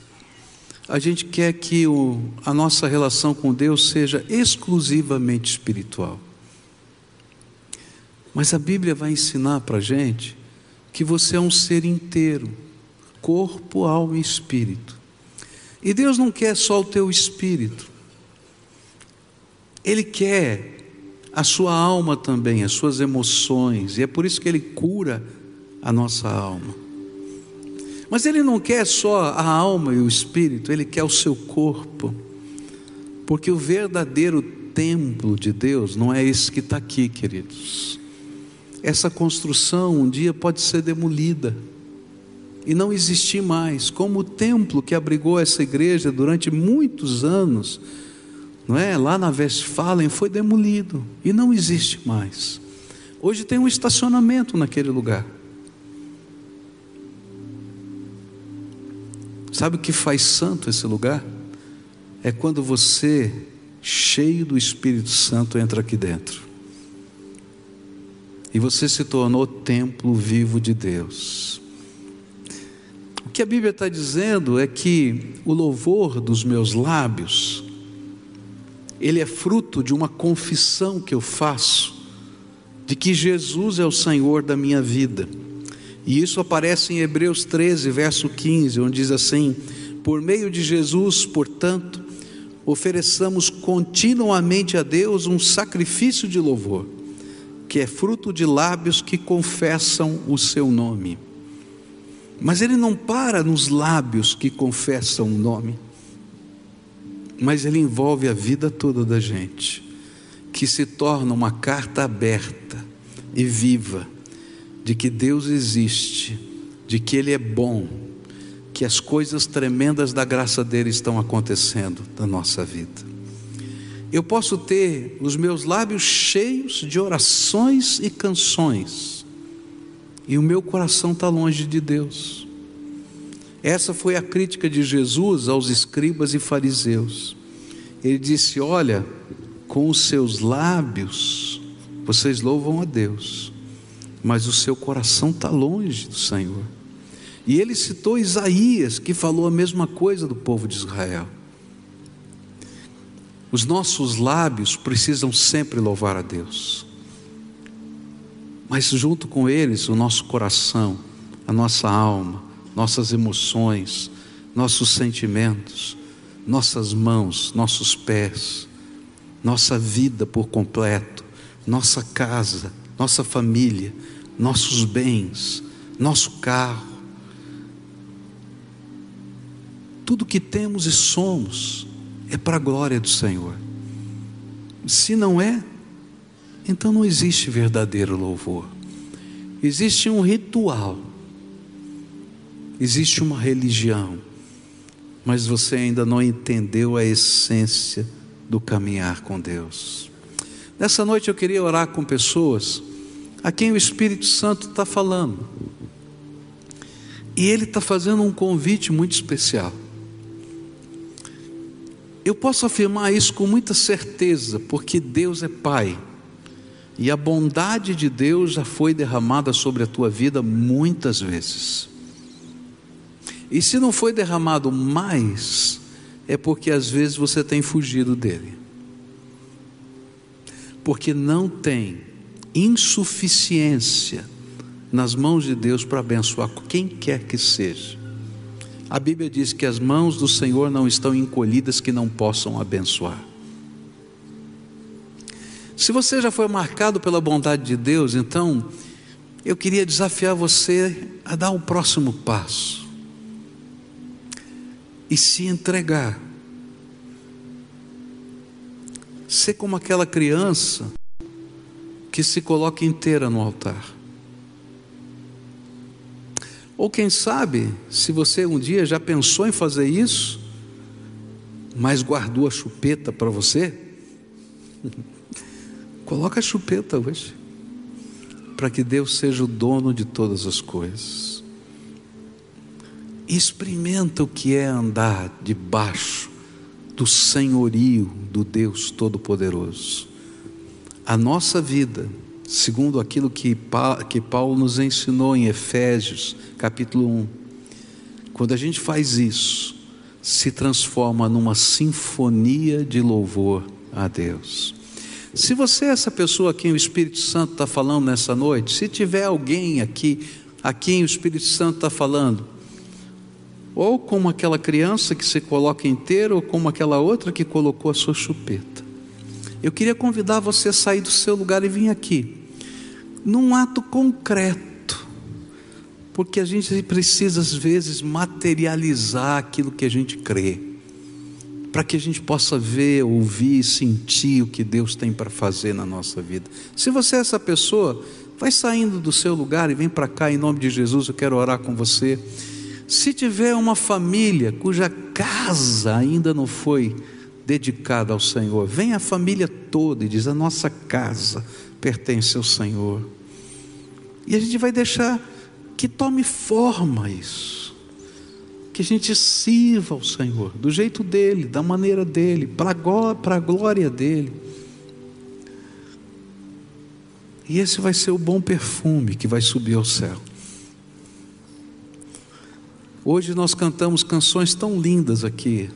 a gente quer que o, a nossa relação com Deus seja exclusivamente espiritual. Mas a Bíblia vai ensinar para a gente que você é um ser inteiro corpo, alma e espírito. E Deus não quer só o teu espírito, Ele quer a sua alma também, as suas emoções, e é por isso que Ele cura a nossa alma. Mas Ele não quer só a alma e o espírito, Ele quer o seu corpo, porque o verdadeiro templo de Deus não é esse que está aqui, queridos. Essa construção um dia pode ser demolida e não existir mais, como o templo que abrigou essa igreja durante muitos anos, não é? Lá na Westfalen foi demolido e não existe mais. Hoje tem um estacionamento naquele lugar. Sabe o que faz santo esse lugar? É quando você, cheio do Espírito Santo, entra aqui dentro. E você se tornou templo vivo de Deus que a Bíblia está dizendo é que o louvor dos meus lábios, ele é fruto de uma confissão que eu faço, de que Jesus é o Senhor da minha vida. E isso aparece em Hebreus 13, verso 15, onde diz assim: Por meio de Jesus, portanto, ofereçamos continuamente a Deus um sacrifício de louvor, que é fruto de lábios que confessam o seu nome. Mas ele não para nos lábios que confessam o nome, mas ele envolve a vida toda da gente, que se torna uma carta aberta e viva de que Deus existe, de que Ele é bom, que as coisas tremendas da graça dele estão acontecendo na nossa vida. Eu posso ter os meus lábios cheios de orações e canções, e o meu coração está longe de Deus. Essa foi a crítica de Jesus aos escribas e fariseus. Ele disse: Olha, com os seus lábios vocês louvam a Deus, mas o seu coração está longe do Senhor. E ele citou Isaías, que falou a mesma coisa do povo de Israel. Os nossos lábios precisam sempre louvar a Deus mas junto com eles o nosso coração, a nossa alma, nossas emoções, nossos sentimentos, nossas mãos, nossos pés, nossa vida por completo, nossa casa, nossa família, nossos bens, nosso carro, tudo que temos e somos é para a glória do Senhor. Se não é, então não existe verdadeiro louvor. Existe um ritual, existe uma religião, mas você ainda não entendeu a essência do caminhar com Deus. Nessa noite eu queria orar com pessoas a quem o Espírito Santo está falando. E ele está fazendo um convite muito especial. Eu posso afirmar isso com muita certeza, porque Deus é Pai. E a bondade de Deus já foi derramada sobre a tua vida muitas vezes. E se não foi derramado mais, é porque às vezes você tem fugido dele. Porque não tem insuficiência nas mãos de Deus para abençoar quem quer que seja. A Bíblia diz que as mãos do Senhor não estão encolhidas que não possam abençoar. Se você já foi marcado pela bondade de Deus, então eu queria desafiar você a dar o próximo passo e se entregar. Ser como aquela criança que se coloca inteira no altar. Ou quem sabe, se você um dia já pensou em fazer isso, mas guardou a chupeta para você, coloca a chupeta hoje, para que Deus seja o dono de todas as coisas. Experimenta o que é andar debaixo do senhorio do Deus Todo-Poderoso a nossa vida, segundo aquilo que, que Paulo nos ensinou em Efésios, capítulo 1, quando a gente faz isso, se transforma numa sinfonia de louvor a Deus. Se você é essa pessoa a quem o Espírito Santo está falando nessa noite, se tiver alguém aqui a quem o Espírito Santo está falando, ou como aquela criança que se coloca inteira, ou como aquela outra que colocou a sua chupeta. Eu queria convidar você a sair do seu lugar e vir aqui, num ato concreto, porque a gente precisa às vezes materializar aquilo que a gente crê, para que a gente possa ver, ouvir, sentir o que Deus tem para fazer na nossa vida. Se você é essa pessoa, vai saindo do seu lugar e vem para cá em nome de Jesus, eu quero orar com você. Se tiver uma família cuja casa ainda não foi dedicada ao Senhor. Vem a família toda e diz: a nossa casa pertence ao Senhor. E a gente vai deixar que tome forma isso. Que a gente sirva ao Senhor, do jeito dele, da maneira dele, para a glória dele. E esse vai ser o bom perfume que vai subir ao céu. Hoje nós cantamos canções tão lindas aqui,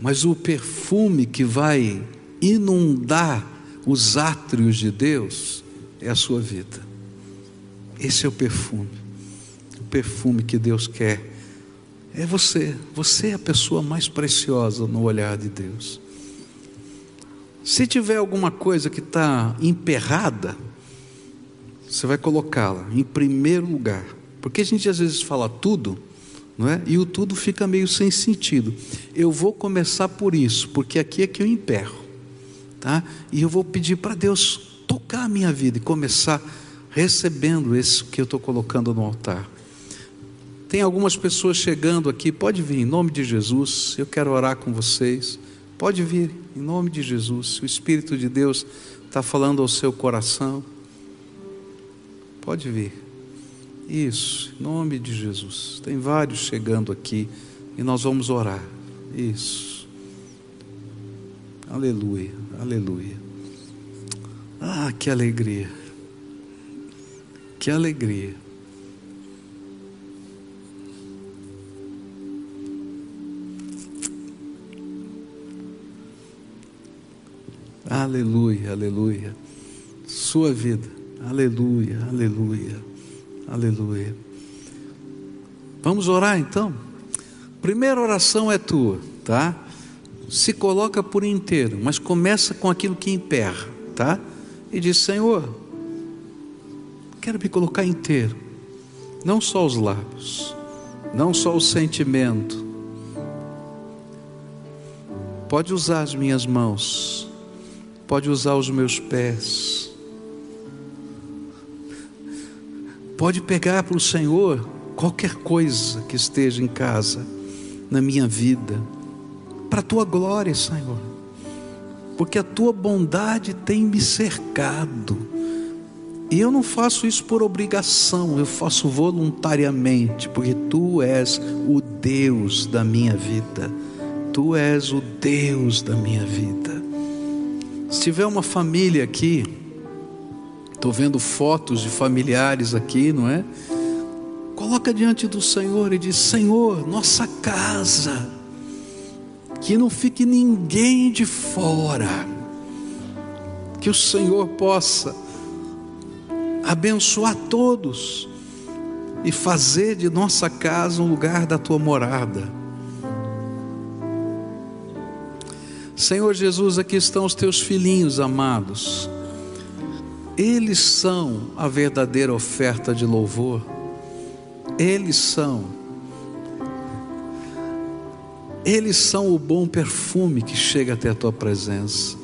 mas o perfume que vai inundar os átrios de Deus é a sua vida. Esse é o perfume. O perfume que Deus quer é você. Você é a pessoa mais preciosa no olhar de Deus. Se tiver alguma coisa que está emperrada, você vai colocá-la em primeiro lugar. Porque a gente às vezes fala tudo não é? E o tudo fica meio sem sentido. Eu vou começar por isso, porque aqui é que eu emperro, tá? E eu vou pedir para Deus tocar a minha vida e começar recebendo isso que eu estou colocando no altar. Tem algumas pessoas chegando aqui, pode vir em nome de Jesus. Eu quero orar com vocês. Pode vir em nome de Jesus. O Espírito de Deus está falando ao seu coração, pode vir. Isso, em nome de Jesus. Tem vários chegando aqui e nós vamos orar. Isso. Aleluia, aleluia. Ah, que alegria. Que alegria. Aleluia, aleluia. Sua vida. Aleluia, aleluia. Aleluia. Vamos orar então? Primeira oração é tua, tá? Se coloca por inteiro, mas começa com aquilo que emperra, tá? E diz: Senhor, quero me colocar inteiro, não só os lábios, não só o sentimento. Pode usar as minhas mãos, pode usar os meus pés, pode pegar para o Senhor qualquer coisa que esteja em casa, na minha vida, para a tua glória, Senhor, porque a tua bondade tem me cercado, e eu não faço isso por obrigação, eu faço voluntariamente, porque tu és o Deus da minha vida, tu és o Deus da minha vida. Se tiver uma família aqui, estou vendo fotos de familiares aqui, não é? Coloca diante do Senhor e diz: Senhor, nossa casa, que não fique ninguém de fora, que o Senhor possa abençoar todos e fazer de nossa casa um lugar da tua morada. Senhor Jesus, aqui estão os teus filhinhos amados. Eles são a verdadeira oferta de louvor. Eles são. Eles são o bom perfume que chega até a tua presença.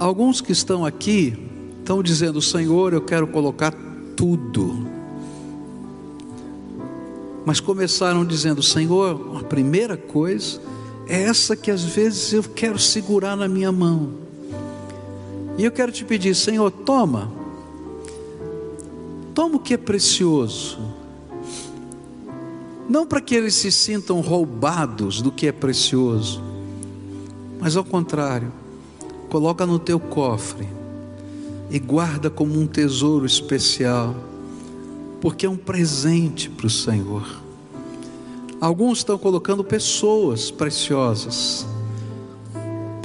Alguns que estão aqui estão dizendo: Senhor, eu quero colocar tudo. Mas começaram dizendo: Senhor, a primeira coisa é essa que às vezes eu quero segurar na minha mão. E eu quero te pedir, Senhor, toma, toma o que é precioso, não para que eles se sintam roubados do que é precioso, mas ao contrário, coloca no teu cofre e guarda como um tesouro especial, porque é um presente para o Senhor. Alguns estão colocando pessoas preciosas.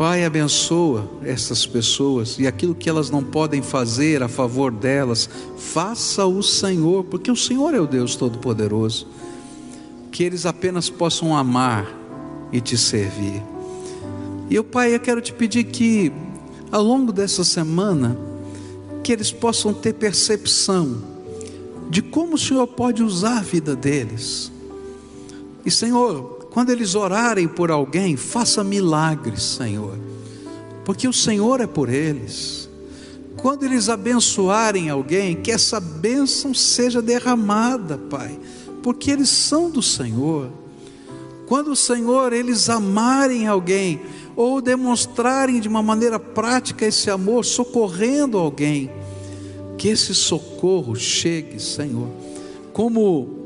Pai, abençoa essas pessoas e aquilo que elas não podem fazer a favor delas, faça o Senhor, porque o Senhor é o Deus Todo-Poderoso. Que eles apenas possam amar e te servir. E eu, Pai, eu quero te pedir que, ao longo dessa semana, que eles possam ter percepção de como o Senhor pode usar a vida deles e Senhor, quando eles orarem por alguém, faça milagres, Senhor, porque o Senhor é por eles. Quando eles abençoarem alguém, que essa bênção seja derramada, Pai, porque eles são do Senhor. Quando o Senhor eles amarem alguém ou demonstrarem de uma maneira prática esse amor, socorrendo alguém, que esse socorro chegue, Senhor, como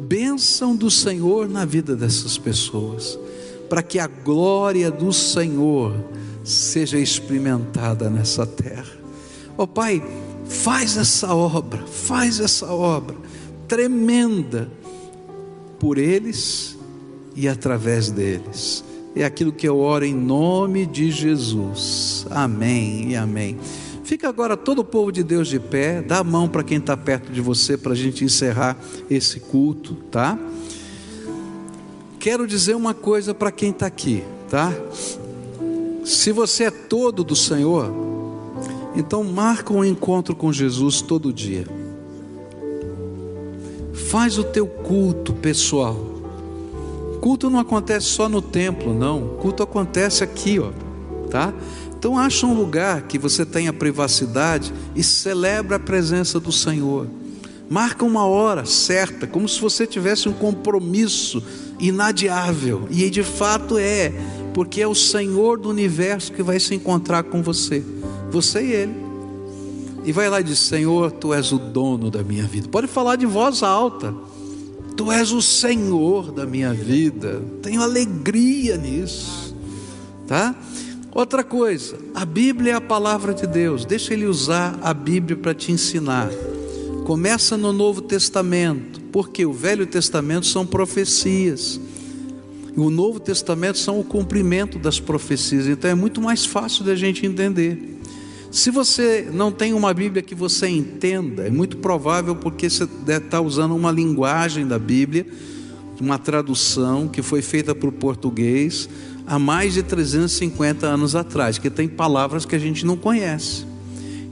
bênção do Senhor na vida dessas pessoas, para que a glória do Senhor seja experimentada nessa terra. Ó oh, Pai, faz essa obra, faz essa obra tremenda por eles e através deles. É aquilo que eu oro em nome de Jesus. Amém e amém. Fica agora todo o povo de Deus de pé, dá a mão para quem está perto de você para a gente encerrar esse culto, tá? Quero dizer uma coisa para quem está aqui, tá? Se você é todo do Senhor, então marca um encontro com Jesus todo dia. Faz o teu culto pessoal. Culto não acontece só no templo, não. Culto acontece aqui, ó, tá? Então acha um lugar que você tenha privacidade e celebra a presença do Senhor. Marca uma hora certa, como se você tivesse um compromisso inadiável. E de fato é, porque é o Senhor do universo que vai se encontrar com você, você e Ele. E vai lá e diz: Senhor, Tu és o dono da minha vida. Pode falar de voz alta. Tu és o Senhor da minha vida. Tenho alegria nisso, tá? Outra coisa, a Bíblia é a palavra de Deus, deixa ele usar a Bíblia para te ensinar. Começa no Novo Testamento, porque o Velho Testamento são profecias, e o Novo Testamento são o cumprimento das profecias, então é muito mais fácil da gente entender. Se você não tem uma Bíblia que você entenda, é muito provável porque você deve estar usando uma linguagem da Bíblia, uma tradução que foi feita para o português há mais de 350 anos atrás, que tem palavras que a gente não conhece.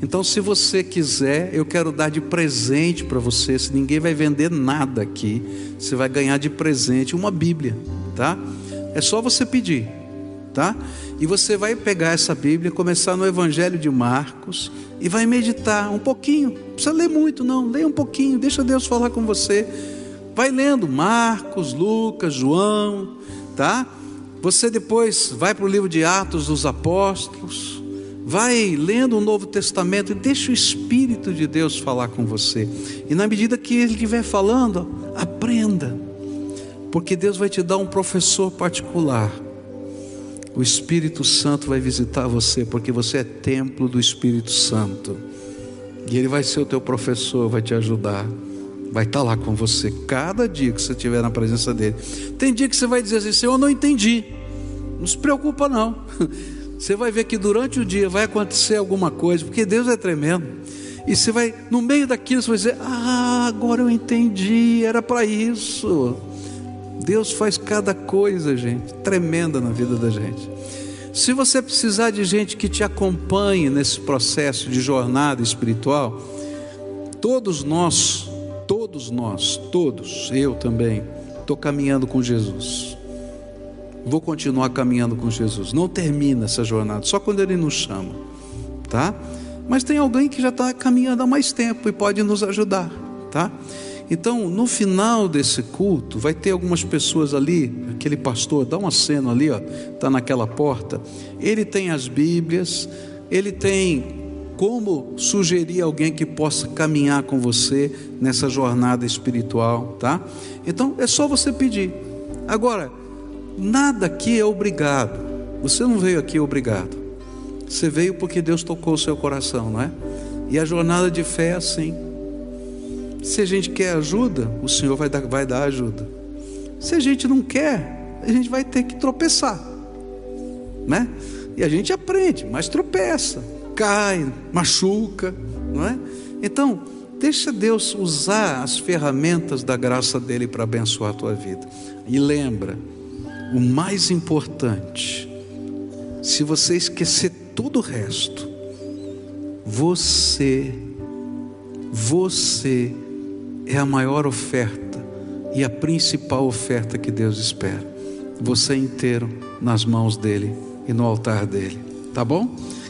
Então, se você quiser, eu quero dar de presente para você. Se ninguém vai vender nada aqui, você vai ganhar de presente uma Bíblia, tá? É só você pedir, tá? E você vai pegar essa Bíblia, começar no Evangelho de Marcos e vai meditar um pouquinho. Não precisa ler muito, não. Leia um pouquinho, deixa Deus falar com você. Vai lendo Marcos, Lucas, João, tá? Você depois vai para o livro de Atos dos Apóstolos, vai lendo o Novo Testamento e deixa o Espírito de Deus falar com você. E na medida que ele estiver falando, aprenda, porque Deus vai te dar um professor particular o Espírito Santo vai visitar você, porque você é templo do Espírito Santo. E ele vai ser o teu professor, vai te ajudar, vai estar lá com você cada dia que você estiver na presença dele. Tem dia que você vai dizer assim: Senhor, eu não entendi. Não se preocupa, não. Você vai ver que durante o dia vai acontecer alguma coisa, porque Deus é tremendo. E você vai, no meio daquilo, você vai dizer: Ah, agora eu entendi, era para isso. Deus faz cada coisa, gente, tremenda na vida da gente. Se você precisar de gente que te acompanhe nesse processo de jornada espiritual, todos nós, todos nós, todos, eu também, estou caminhando com Jesus. Vou continuar caminhando com Jesus. Não termina essa jornada, só quando Ele nos chama, tá? Mas tem alguém que já está caminhando há mais tempo e pode nos ajudar, tá? Então, no final desse culto, vai ter algumas pessoas ali, aquele pastor, dá uma cena ali, ó, tá naquela porta. Ele tem as Bíblias, ele tem como sugerir alguém que possa caminhar com você nessa jornada espiritual, tá? Então, é só você pedir. Agora, nada aqui é obrigado. Você não veio aqui obrigado. Você veio porque Deus tocou o seu coração, não é? E a jornada de fé é assim. Se a gente quer ajuda, o Senhor vai dar, vai dar ajuda. Se a gente não quer, a gente vai ter que tropeçar, né? E a gente aprende, mas tropeça, cai, machuca, não é? Então, deixa Deus usar as ferramentas da graça dele para abençoar a tua vida. E lembra, o mais importante, se você esquecer todo o resto, você, você é a maior oferta e a principal oferta que Deus espera. Você inteiro nas mãos dele e no altar dele. Tá bom?